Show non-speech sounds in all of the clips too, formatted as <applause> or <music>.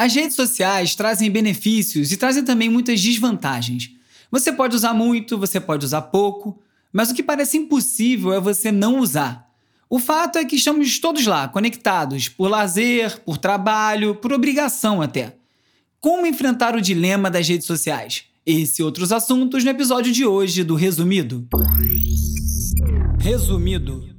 As redes sociais trazem benefícios e trazem também muitas desvantagens. Você pode usar muito, você pode usar pouco, mas o que parece impossível é você não usar. O fato é que estamos todos lá, conectados, por lazer, por trabalho, por obrigação até. Como enfrentar o dilema das redes sociais? Esse e outros assuntos no episódio de hoje do Resumido. Resumido.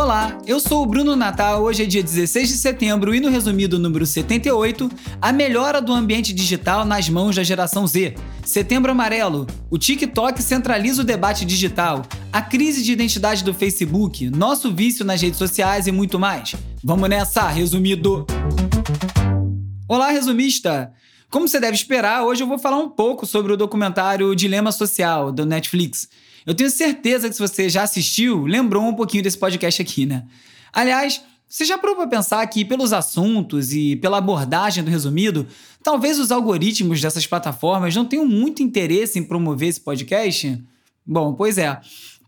Olá, eu sou o Bruno Natal. Hoje é dia 16 de setembro e no resumido número 78, a melhora do ambiente digital nas mãos da geração Z. Setembro Amarelo, o TikTok centraliza o debate digital, a crise de identidade do Facebook, nosso vício nas redes sociais e muito mais. Vamos nessa, resumido. Olá, resumista. Como você deve esperar, hoje eu vou falar um pouco sobre o documentário Dilema Social do Netflix. Eu tenho certeza que se você já assistiu, lembrou um pouquinho desse podcast aqui, né? Aliás, você já parou para pensar que, pelos assuntos e pela abordagem do resumido, talvez os algoritmos dessas plataformas não tenham muito interesse em promover esse podcast? Bom, pois é.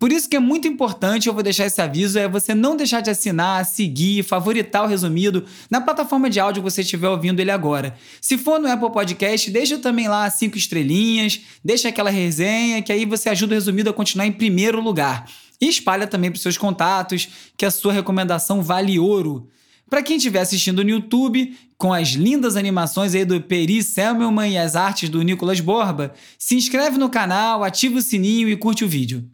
Por isso que é muito importante, eu vou deixar esse aviso, é você não deixar de assinar, seguir, favoritar o resumido na plataforma de áudio que você estiver ouvindo ele agora. Se for no Apple Podcast, deixa também lá cinco estrelinhas, deixa aquela resenha, que aí você ajuda o resumido a continuar em primeiro lugar. E espalha também para seus contatos, que a sua recomendação vale ouro. Para quem estiver assistindo no YouTube, com as lindas animações aí do Peri Selmelman e as artes do Nicolas Borba, se inscreve no canal, ativa o sininho e curte o vídeo.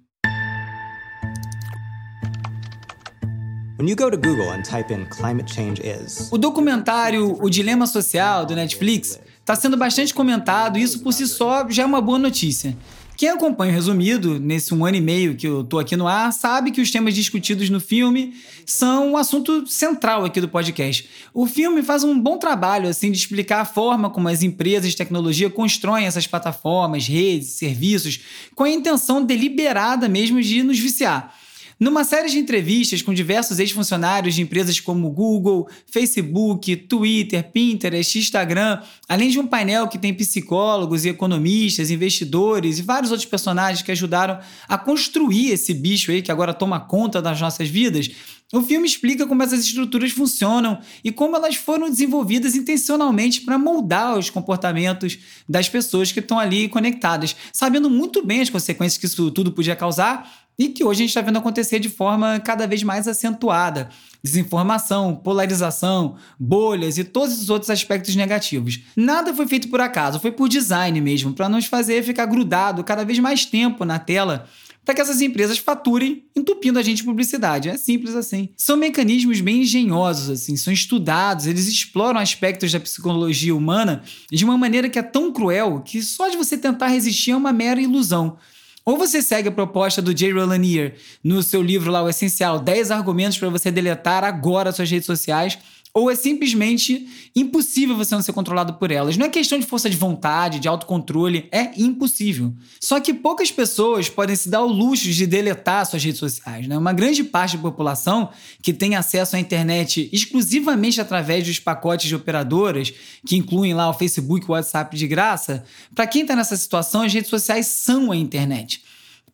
O documentário O Dilema Social do Netflix está sendo bastante comentado e isso por si só já é uma boa notícia. Quem acompanha o resumido, nesse um ano e meio que eu tô aqui no ar, sabe que os temas discutidos no filme são um assunto central aqui do podcast. O filme faz um bom trabalho assim de explicar a forma como as empresas de tecnologia constroem essas plataformas, redes, serviços, com a intenção deliberada mesmo de nos viciar. Numa série de entrevistas com diversos ex-funcionários de empresas como Google, Facebook, Twitter, Pinterest, Instagram, além de um painel que tem psicólogos e economistas, investidores e vários outros personagens que ajudaram a construir esse bicho aí que agora toma conta das nossas vidas, o filme explica como essas estruturas funcionam e como elas foram desenvolvidas intencionalmente para moldar os comportamentos das pessoas que estão ali conectadas, sabendo muito bem as consequências que isso tudo podia causar e que hoje a gente está vendo acontecer de forma cada vez mais acentuada. Desinformação, polarização, bolhas e todos os outros aspectos negativos. Nada foi feito por acaso, foi por design mesmo, para nos fazer ficar grudado cada vez mais tempo na tela para que essas empresas faturem entupindo a gente de publicidade. É simples assim. São mecanismos bem engenhosos, assim, são estudados, eles exploram aspectos da psicologia humana de uma maneira que é tão cruel que só de você tentar resistir é uma mera ilusão. Ou você segue a proposta do Jay Rolanier no seu livro lá, O Essencial, 10 argumentos para você deletar agora suas redes sociais, ou é simplesmente impossível você não ser controlado por elas. Não é questão de força de vontade, de autocontrole, é impossível. Só que poucas pessoas podem se dar o luxo de deletar suas redes sociais. Né? Uma grande parte da população que tem acesso à internet exclusivamente através dos pacotes de operadoras, que incluem lá o Facebook e o WhatsApp de graça, para quem está nessa situação, as redes sociais são a internet.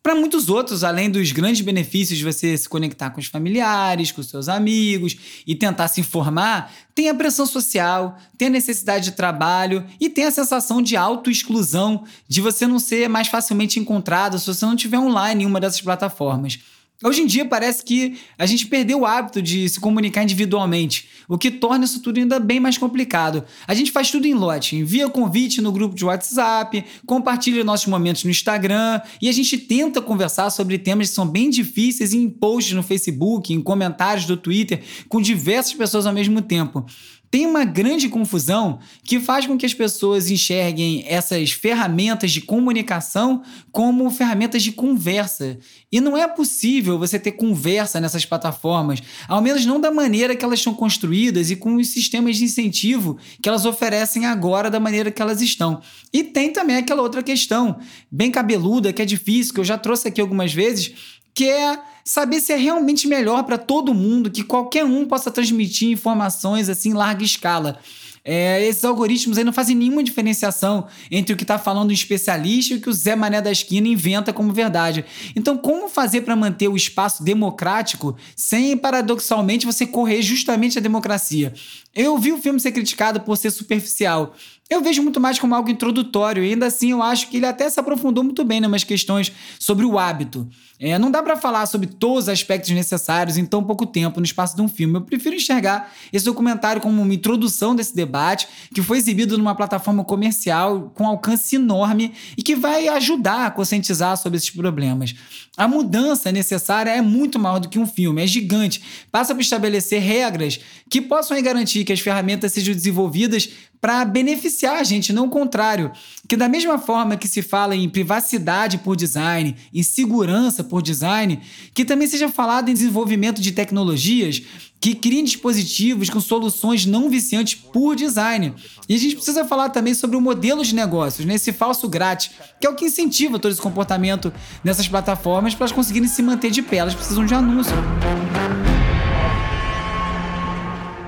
Para muitos outros, além dos grandes benefícios de você se conectar com os familiares, com seus amigos e tentar se informar, tem a pressão social, tem a necessidade de trabalho e tem a sensação de autoexclusão, de você não ser mais facilmente encontrado se você não tiver online em uma dessas plataformas. Hoje em dia parece que a gente perdeu o hábito de se comunicar individualmente, o que torna isso tudo ainda bem mais complicado. A gente faz tudo em lote, envia convite no grupo de WhatsApp, compartilha nossos momentos no Instagram e a gente tenta conversar sobre temas que são bem difíceis em posts no Facebook, em comentários do Twitter, com diversas pessoas ao mesmo tempo tem uma grande confusão que faz com que as pessoas enxerguem essas ferramentas de comunicação como ferramentas de conversa. E não é possível você ter conversa nessas plataformas, ao menos não da maneira que elas são construídas e com os sistemas de incentivo que elas oferecem agora da maneira que elas estão. E tem também aquela outra questão, bem cabeluda, que é difícil, que eu já trouxe aqui algumas vezes, que é saber se é realmente melhor para todo mundo que qualquer um possa transmitir informações assim em larga escala. É, esses algoritmos aí não fazem nenhuma diferenciação entre o que está falando um especialista e o que o Zé Mané da esquina inventa como verdade. Então, como fazer para manter o espaço democrático sem, paradoxalmente, você correr justamente a democracia? Eu vi o filme ser criticado por ser superficial. Eu vejo muito mais como algo introdutório, e ainda assim eu acho que ele até se aprofundou muito bem em umas questões sobre o hábito. É, não dá para falar sobre todos os aspectos necessários em tão pouco tempo no espaço de um filme. Eu prefiro enxergar esse documentário como uma introdução desse debate, que foi exibido numa plataforma comercial com alcance enorme e que vai ajudar a conscientizar sobre esses problemas. A mudança necessária é muito maior do que um filme, é gigante. Passa por estabelecer regras que possam garantir que as ferramentas sejam desenvolvidas para beneficiar a gente, não o contrário. Que da mesma forma que se fala em privacidade por design, em segurança por design, que também seja falado em desenvolvimento de tecnologias que criem dispositivos com soluções não viciantes por design. E a gente precisa falar também sobre o modelo de negócios, né? esse falso grátis, que é o que incentiva todo esse comportamento nessas plataformas para elas conseguirem se manter de pé. Elas precisam de anúncio.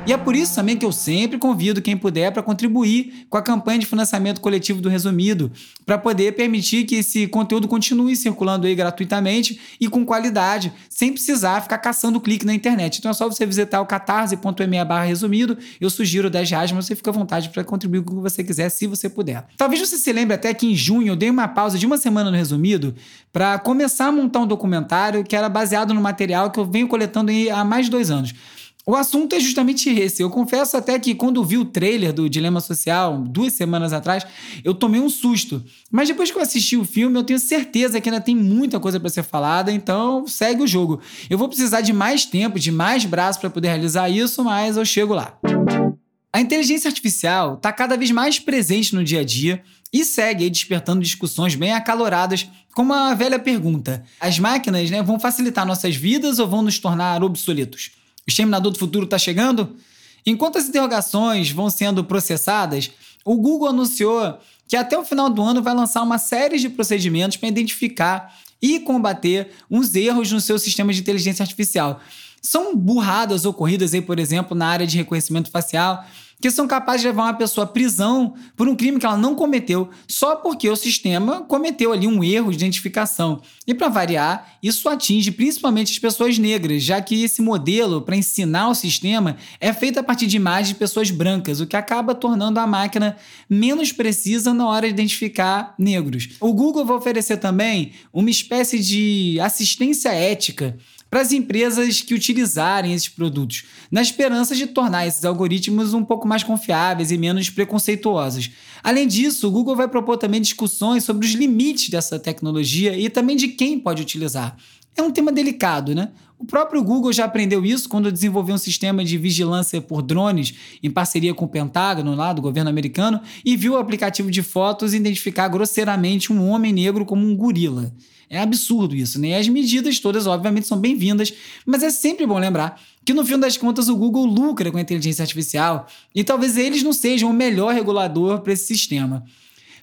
E é por isso também que eu sempre convido quem puder para contribuir com a campanha de financiamento coletivo do Resumido, para poder permitir que esse conteúdo continue circulando aí gratuitamente e com qualidade, sem precisar ficar caçando clique na internet. Então é só você visitar o catarse.me barra resumido, eu sugiro 10 reais, mas você fica à vontade para contribuir com o que você quiser, se você puder. Talvez você se lembre até que em junho eu dei uma pausa de uma semana no Resumido para começar a montar um documentário que era baseado no material que eu venho coletando há mais de dois anos. O assunto é justamente esse. Eu confesso até que quando vi o trailer do Dilema Social, duas semanas atrás, eu tomei um susto. Mas depois que eu assisti o filme, eu tenho certeza que ainda tem muita coisa para ser falada, então segue o jogo. Eu vou precisar de mais tempo, de mais braços para poder realizar isso, mas eu chego lá. A inteligência artificial está cada vez mais presente no dia a dia e segue despertando discussões bem acaloradas, como a velha pergunta: as máquinas né, vão facilitar nossas vidas ou vão nos tornar obsoletos? O Exterminador do Futuro está chegando? Enquanto as interrogações vão sendo processadas, o Google anunciou que até o final do ano vai lançar uma série de procedimentos para identificar e combater uns erros no seu sistema de inteligência artificial. São burradas ocorridas aí, por exemplo, na área de reconhecimento facial, que são capazes de levar uma pessoa à prisão por um crime que ela não cometeu, só porque o sistema cometeu ali um erro de identificação. E para variar, isso atinge principalmente as pessoas negras, já que esse modelo para ensinar o sistema é feito a partir de imagens de pessoas brancas, o que acaba tornando a máquina menos precisa na hora de identificar negros. O Google vai oferecer também uma espécie de assistência ética para as empresas que utilizarem esses produtos, na esperança de tornar esses algoritmos um pouco mais confiáveis e menos preconceituosos. Além disso, o Google vai propor também discussões sobre os limites dessa tecnologia e também de quem pode utilizar. É um tema delicado, né? O próprio Google já aprendeu isso quando desenvolveu um sistema de vigilância por drones em parceria com o Pentágono, lá do governo americano, e viu o aplicativo de fotos identificar grosseiramente um homem negro como um gorila. É absurdo isso, né? E as medidas todas, obviamente, são bem-vindas, mas é sempre bom lembrar que no fim das contas o Google lucra com a inteligência artificial e talvez eles não sejam o melhor regulador para esse sistema.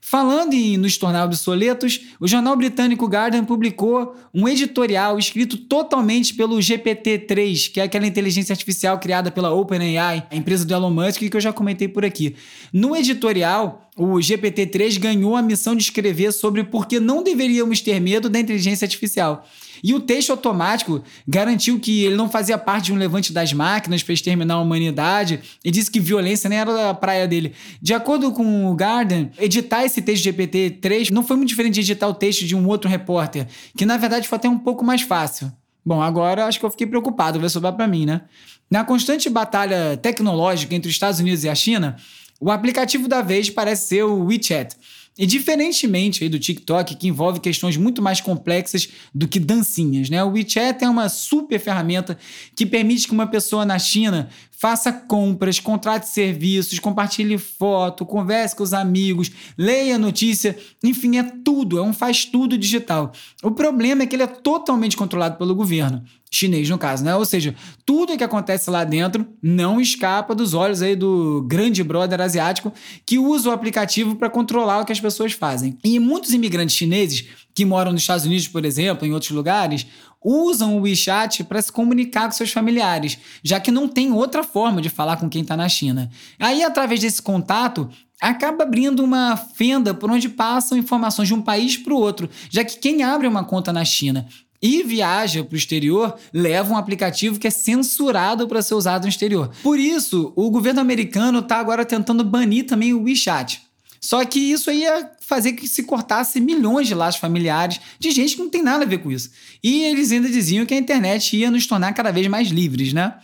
Falando em nos tornar obsoletos, o jornal britânico Guardian publicou um editorial escrito totalmente pelo GPT-3, que é aquela inteligência artificial criada pela OpenAI, a empresa do Elon Musk, que eu já comentei por aqui. No editorial, o GPT-3 ganhou a missão de escrever sobre por que não deveríamos ter medo da inteligência artificial. E o texto automático garantiu que ele não fazia parte de um levante das máquinas para exterminar a humanidade e disse que violência nem era a praia dele. De acordo com o Garden, editar esse texto GPT-3 não foi muito diferente de editar o texto de um outro repórter, que na verdade foi até um pouco mais fácil. Bom, agora acho que eu fiquei preocupado, vai sobrar para mim, né? Na constante batalha tecnológica entre os Estados Unidos e a China, o aplicativo da vez parece ser o WeChat. E diferentemente do TikTok, que envolve questões muito mais complexas do que dancinhas, né? O WeChat é uma super ferramenta que permite que uma pessoa na China faça compras, contrate serviços, compartilhe foto, converse com os amigos, leia notícia, enfim, é tudo, é um faz tudo digital. O problema é que ele é totalmente controlado pelo governo chinês no caso, né? Ou seja, tudo que acontece lá dentro não escapa dos olhos aí do grande brother asiático que usa o aplicativo para controlar o que as pessoas fazem. E muitos imigrantes chineses que moram nos Estados Unidos, por exemplo, em outros lugares, usam o WeChat para se comunicar com seus familiares, já que não tem outra forma de falar com quem está na China. Aí, através desse contato, acaba abrindo uma fenda por onde passam informações de um país para o outro, já que quem abre uma conta na China e viaja para o exterior, leva um aplicativo que é censurado para ser usado no exterior. Por isso, o governo americano está agora tentando banir também o WeChat. Só que isso aí ia fazer que se cortasse milhões de laços familiares de gente que não tem nada a ver com isso. E eles ainda diziam que a internet ia nos tornar cada vez mais livres, né?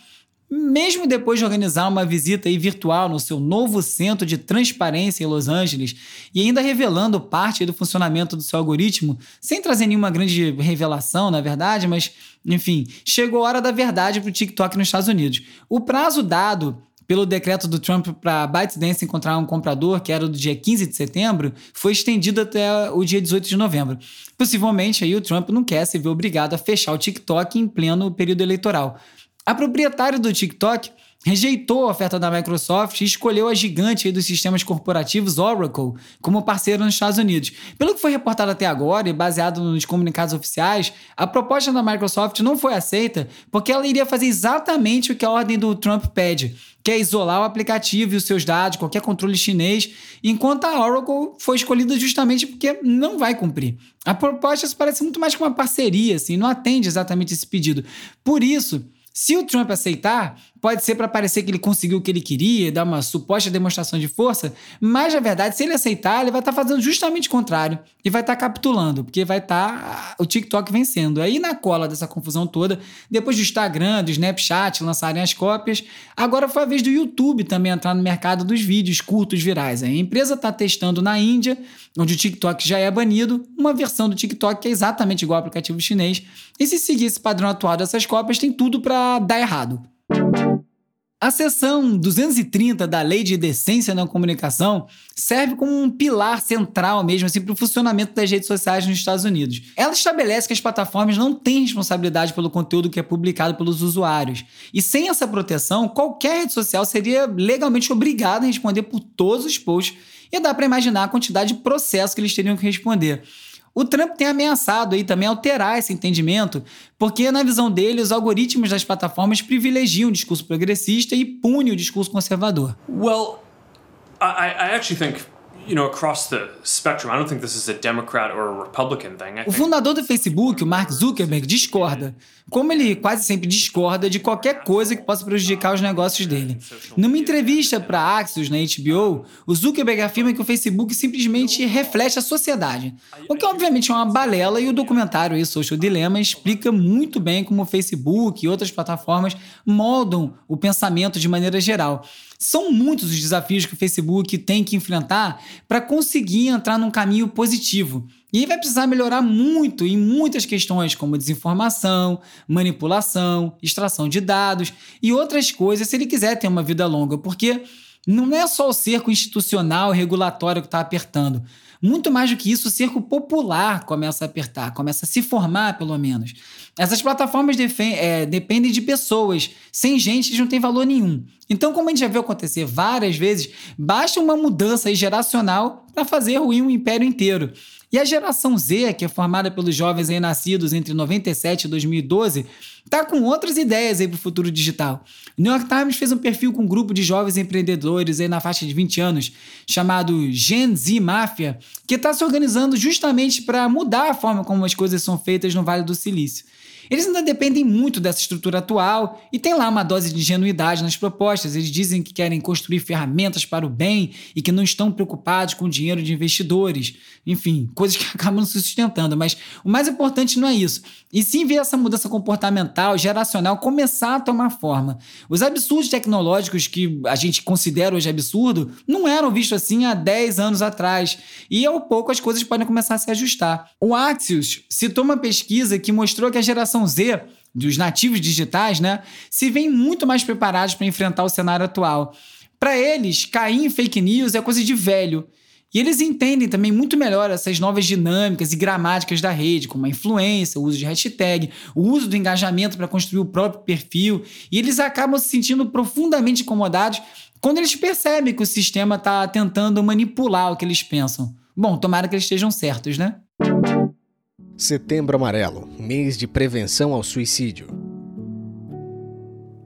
Mesmo depois de organizar uma visita virtual no seu novo centro de transparência em Los Angeles e ainda revelando parte do funcionamento do seu algoritmo, sem trazer nenhuma grande revelação, na verdade, mas enfim, chegou a hora da verdade para o TikTok nos Estados Unidos. O prazo dado pelo decreto do Trump para ByteDance encontrar um comprador, que era do dia 15 de setembro, foi estendido até o dia 18 de novembro. Possivelmente aí o Trump não quer se ver obrigado a fechar o TikTok em pleno período eleitoral. A proprietária do TikTok rejeitou a oferta da Microsoft e escolheu a gigante dos sistemas corporativos Oracle como parceiro nos Estados Unidos. Pelo que foi reportado até agora e baseado nos comunicados oficiais, a proposta da Microsoft não foi aceita porque ela iria fazer exatamente o que a ordem do Trump pede, que é isolar o aplicativo e os seus dados, qualquer controle chinês, enquanto a Oracle foi escolhida justamente porque não vai cumprir. A proposta parece muito mais com uma parceria, assim, não atende exatamente esse pedido. Por isso, se o Trump aceitar, pode ser para parecer que ele conseguiu o que ele queria, dar uma suposta demonstração de força, mas na verdade, se ele aceitar, ele vai estar tá fazendo justamente o contrário e vai estar tá capitulando, porque vai estar tá o TikTok vencendo. Aí na cola dessa confusão toda, depois do Instagram, do Snapchat lançarem as cópias, agora foi a vez do YouTube também entrar no mercado dos vídeos curtos virais. A empresa está testando na Índia, onde o TikTok já é banido, uma versão do TikTok que é exatamente igual ao aplicativo chinês. E se seguir esse padrão atual dessas cópias, tem tudo para dar errado. A seção 230 da Lei de Decência na Comunicação serve como um pilar central mesmo assim para o funcionamento das redes sociais nos Estados Unidos. Ela estabelece que as plataformas não têm responsabilidade pelo conteúdo que é publicado pelos usuários. E sem essa proteção, qualquer rede social seria legalmente obrigada a responder por todos os posts e dá para imaginar a quantidade de processos que eles teriam que responder. O Trump tem ameaçado aí também alterar esse entendimento, porque na visão dele os algoritmos das plataformas privilegiam o discurso progressista e punem o discurso conservador. Well, I, I actually think you know, across the spectrum. I don't think this is a Democrat or a Republican thing. O fundador do Facebook, o Mark Zuckerberg, discorda. Como ele quase sempre discorda de qualquer coisa que possa prejudicar os negócios dele. Numa entrevista para Axios na HBO, o Zuckerberg afirma que o Facebook simplesmente reflete a sociedade, o que obviamente é uma balela e o documentário aí, Social Dilemma explica muito bem como o Facebook e outras plataformas moldam o pensamento de maneira geral. São muitos os desafios que o Facebook tem que enfrentar para conseguir entrar num caminho positivo. E vai precisar melhorar muito em muitas questões, como desinformação, manipulação, extração de dados e outras coisas, se ele quiser ter uma vida longa, porque não é só o cerco institucional e regulatório que está apertando. Muito mais do que isso, o cerco popular começa a apertar, começa a se formar, pelo menos. Essas plataformas é, dependem de pessoas. Sem gente, eles não têm valor nenhum. Então, como a gente já viu acontecer várias vezes, basta uma mudança geracional para fazer ruir um império inteiro. E a geração Z, que é formada pelos jovens aí nascidos entre 97 e 2012, tá com outras ideias para o futuro digital. O New York Times fez um perfil com um grupo de jovens empreendedores aí na faixa de 20 anos, chamado Gen Z Mafia, que está se organizando justamente para mudar a forma como as coisas são feitas no Vale do Silício. Eles ainda dependem muito dessa estrutura atual e tem lá uma dose de ingenuidade nas propostas. Eles dizem que querem construir ferramentas para o bem e que não estão preocupados com o dinheiro de investidores. Enfim, coisas que <laughs> acabam se sustentando. Mas o mais importante não é isso. E sim ver essa mudança comportamental, geracional, começar a tomar forma. Os absurdos tecnológicos que a gente considera hoje absurdo não eram vistos assim há 10 anos atrás. E ao pouco as coisas podem começar a se ajustar. O Axios citou uma pesquisa que mostrou que a geração geração Z, dos nativos digitais, né, se veem muito mais preparados para enfrentar o cenário atual. Para eles, cair em fake news é coisa de velho. E eles entendem também muito melhor essas novas dinâmicas e gramáticas da rede, como a influência, o uso de hashtag, o uso do engajamento para construir o próprio perfil, e eles acabam se sentindo profundamente incomodados quando eles percebem que o sistema está tentando manipular o que eles pensam. Bom, tomara que eles estejam certos, né? Setembro Amarelo mês de prevenção ao suicídio.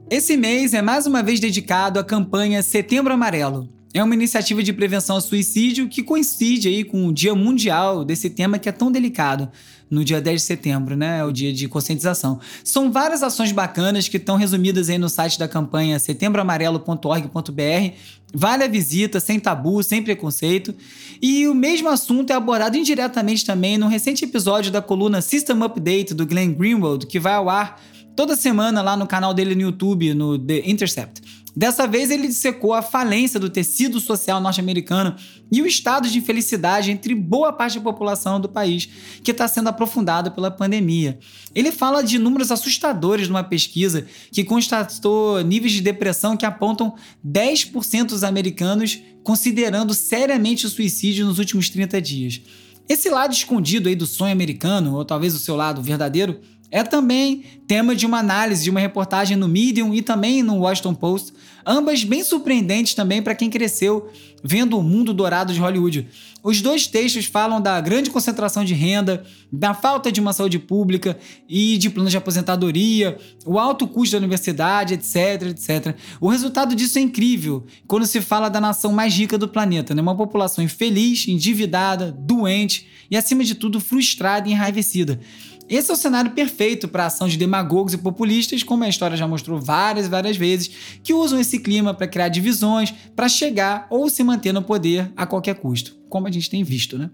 Esse mês é mais uma vez dedicado à campanha Setembro Amarelo. É uma iniciativa de prevenção ao suicídio que coincide aí com o Dia Mundial desse tema que é tão delicado no dia 10 de setembro, né? É o dia de conscientização. São várias ações bacanas que estão resumidas aí no site da campanha setembroamarelo.org.br. Vale a visita, sem tabu, sem preconceito. E o mesmo assunto é abordado indiretamente também no recente episódio da coluna System Update do Glenn Greenwald, que vai ao ar toda semana lá no canal dele no YouTube, no The Intercept. Dessa vez, ele dissecou a falência do tecido social norte-americano e o estado de infelicidade entre boa parte da população do país, que está sendo aprofundado pela pandemia. Ele fala de números assustadores numa pesquisa que constatou níveis de depressão que apontam 10% dos americanos considerando seriamente o suicídio nos últimos 30 dias. Esse lado escondido aí do sonho americano, ou talvez o seu lado verdadeiro, é também tema de uma análise de uma reportagem no Medium e também no Washington Post, ambas bem surpreendentes também para quem cresceu vendo o mundo dourado de Hollywood. Os dois textos falam da grande concentração de renda, da falta de uma saúde pública e de planos de aposentadoria, o alto custo da universidade, etc, etc. O resultado disso é incrível quando se fala da nação mais rica do planeta, né? uma população infeliz, endividada, doente e, acima de tudo, frustrada e enraivecida. Esse é o cenário perfeito para a ação de demagogos e populistas, como a história já mostrou várias e várias vezes, que usam esse clima para criar divisões, para chegar ou se manter no poder a qualquer custo, como a gente tem visto, né?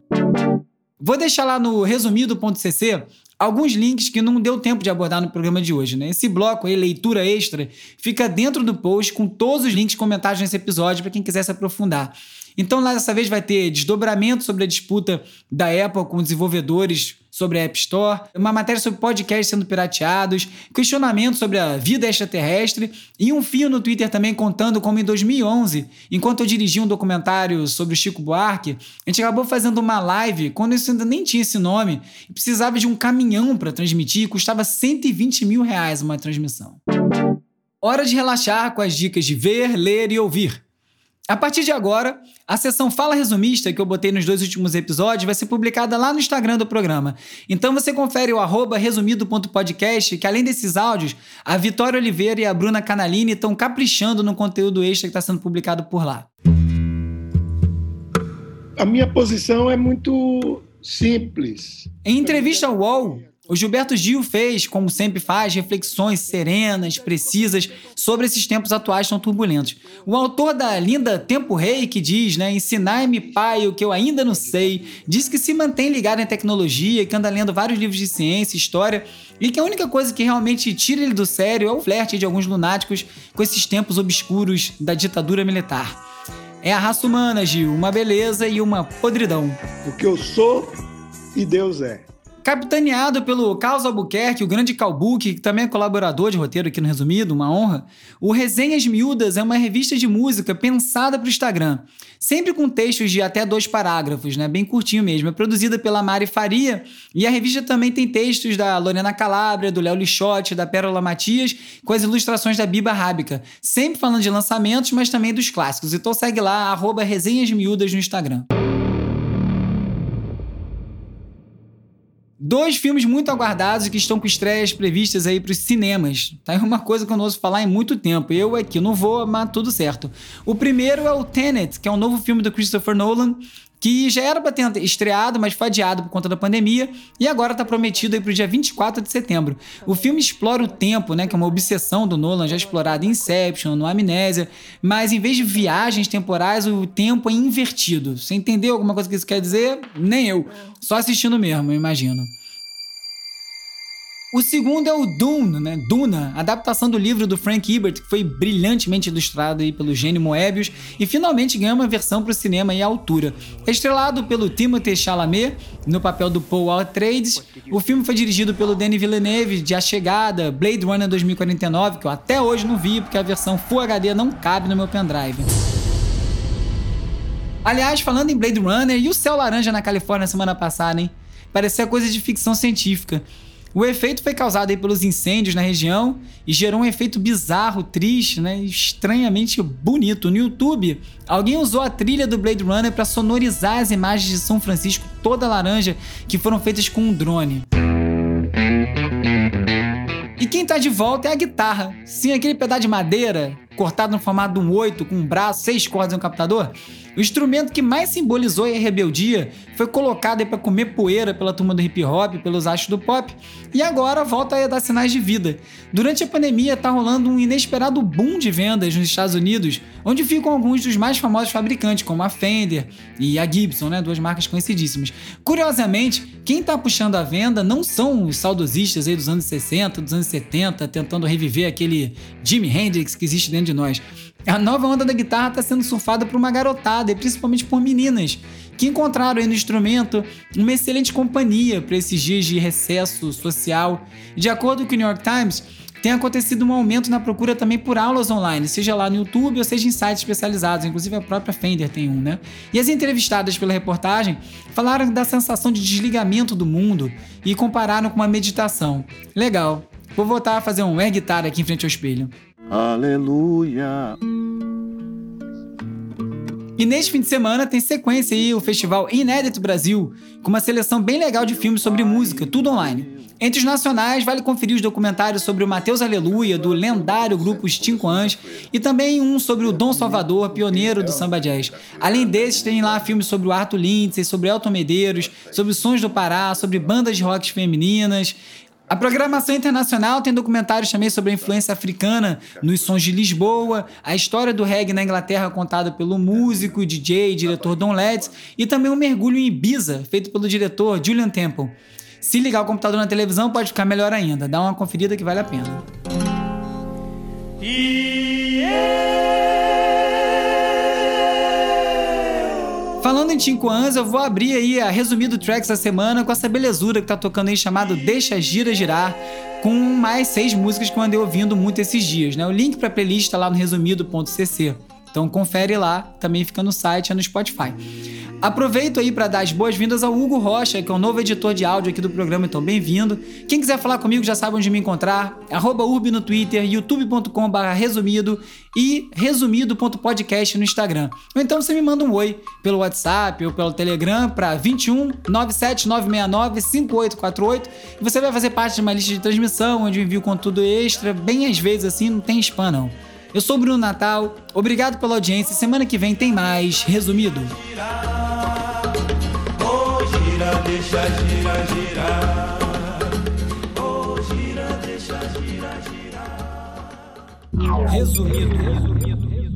Vou deixar lá no resumido.cc alguns links que não deu tempo de abordar no programa de hoje, né? Esse bloco aí, leitura extra, fica dentro do post com todos os links comentados nesse episódio para quem quiser se aprofundar. Então lá dessa vez vai ter desdobramento sobre a disputa da Apple com desenvolvedores sobre a App Store, uma matéria sobre podcasts sendo pirateados, questionamento sobre a vida extraterrestre e um fio no Twitter também contando como em 2011, enquanto eu dirigia um documentário sobre o Chico Buarque, a gente acabou fazendo uma live quando isso ainda nem tinha esse nome e precisava de um caminhão para transmitir e custava 120 mil reais uma transmissão. Hora de relaxar com as dicas de ver, ler e ouvir. A partir de agora, a sessão Fala Resumista, que eu botei nos dois últimos episódios, vai ser publicada lá no Instagram do programa. Então você confere o arroba resumido.podcast, que além desses áudios, a Vitória Oliveira e a Bruna Canalini estão caprichando no conteúdo extra que está sendo publicado por lá. A minha posição é muito simples. Em entrevista ao UOL, o Gilberto Gil fez, como sempre faz, reflexões serenas, precisas sobre esses tempos atuais tão turbulentos. O autor da linda Tempo Rei, que diz, né, ensinai-me, pai, o que eu ainda não sei, diz que se mantém ligado em tecnologia, que anda lendo vários livros de ciência, história, e que a única coisa que realmente tira ele do sério é o flerte de alguns lunáticos com esses tempos obscuros da ditadura militar. É a raça humana, Gil, uma beleza e uma podridão. Porque eu sou e Deus é. Capitaneado pelo Carlos Albuquerque, o grande Calbuque, que também é colaborador de roteiro aqui no Resumido, uma honra, o Resenhas Miúdas é uma revista de música pensada para o Instagram, sempre com textos de até dois parágrafos, né? bem curtinho mesmo. É produzida pela Mari Faria e a revista também tem textos da Lorena Calabria, do Léo Lixotti, da Pérola Matias, com as ilustrações da Biba Rábica, sempre falando de lançamentos, mas também dos clássicos. Então segue lá, arroba Resenhas Miúdas no Instagram. Dois filmes muito aguardados que estão com estreias previstas aí para os cinemas. Tá? É uma coisa que eu não ouço falar em muito tempo. Eu aqui não vou, mas tudo certo. O primeiro é o Tenet, que é um novo filme do Christopher Nolan, que já era para ter estreado, mas foi adiado por conta da pandemia e agora está prometido aí para o dia 24 de setembro. O filme explora o tempo, né, que é uma obsessão do Nolan, já explorada em Inception, no Amnésia, mas em vez de viagens temporais, o tempo é invertido. Você entendeu alguma coisa que isso quer dizer? Nem eu. Só assistindo mesmo, eu imagino. O segundo é o Dune, né? Duna, adaptação do livro do Frank Herbert, que foi brilhantemente ilustrado aí pelo gênio Moebius e finalmente ganhou uma versão para o cinema à altura. É estrelado pelo Timothée Chalamet no papel do Paul Atreides. O filme foi dirigido pelo Denis Villeneuve de A Chegada, Blade Runner 2049, que eu até hoje não vi porque a versão Full HD não cabe no meu pendrive. Aliás, falando em Blade Runner e o céu laranja na Califórnia semana passada, hein? Parecia coisa de ficção científica. O efeito foi causado pelos incêndios na região e gerou um efeito bizarro, triste, né? estranhamente bonito. No YouTube, alguém usou a trilha do Blade Runner para sonorizar as imagens de São Francisco toda laranja que foram feitas com um drone. E quem tá de volta é a guitarra. Sim, aquele pedaço de madeira cortado no formato de um oito, com um braço, seis cordas e um captador. O instrumento que mais simbolizou a rebeldia foi colocado para comer poeira pela turma do hip hop, pelos astros do pop, e agora volta a dar sinais de vida. Durante a pandemia está rolando um inesperado boom de vendas nos Estados Unidos, onde ficam alguns dos mais famosos fabricantes, como a Fender e a Gibson, né, duas marcas conhecidíssimas. Curiosamente, quem está puxando a venda não são os saudosistas aí dos anos 60, dos anos 70, tentando reviver aquele Jimi Hendrix que existe dentro de nós. A nova onda da guitarra está sendo surfada por uma garotada e principalmente por meninas que encontraram aí no instrumento uma excelente companhia para esses dias de recesso social. De acordo com o New York Times, tem acontecido um aumento na procura também por aulas online, seja lá no YouTube ou seja em sites especializados, inclusive a própria Fender tem um, né? E as entrevistadas pela reportagem falaram da sensação de desligamento do mundo e compararam com uma meditação. Legal. Vou voltar a fazer um air guitar aqui em frente ao espelho. Aleluia. E neste fim de semana tem sequência aí o festival Inédito Brasil, com uma seleção bem legal de filmes sobre música, tudo online. Entre os nacionais, vale conferir os documentários sobre o Mateus Aleluia, do lendário grupo Os Cinco Ans, e também um sobre o Dom Salvador, pioneiro do samba jazz. Além desses, tem lá filmes sobre o Arthur Lindsay, sobre Elton Medeiros, sobre Sons do Pará, sobre bandas de rock femininas. A programação internacional tem documentários também sobre a influência africana nos sons de Lisboa, a história do reggae na Inglaterra contada pelo músico, DJ e diretor Don Letts, e também um mergulho em Ibiza, feito pelo diretor Julian Temple. Se ligar o computador na televisão, pode ficar melhor ainda. Dá uma conferida que vale a pena. Falando em 5 anos, eu vou abrir aí a resumido tracks da semana com essa belezura que tá tocando aí chamado Deixa Gira Girar, com mais seis músicas que eu andei ouvindo muito esses dias, né? O link pra playlist tá lá no resumido.cc. Então confere lá, também fica no site, é no Spotify. Aproveito aí para dar as boas-vindas ao Hugo Rocha, que é o novo editor de áudio aqui do programa, então bem-vindo. Quem quiser falar comigo já sabe onde me encontrar, arroba urb no Twitter, youtube.com resumido e resumido.podcast no Instagram. Ou então você me manda um oi pelo WhatsApp ou pelo Telegram para 21 97969 5848 e você vai fazer parte de uma lista de transmissão onde eu envio conteúdo extra, bem às vezes assim, não tem spam não. Eu sou o Bruno Natal, obrigado pela audiência. Semana que vem tem mais Resumido. Resumido, resumido, resumido.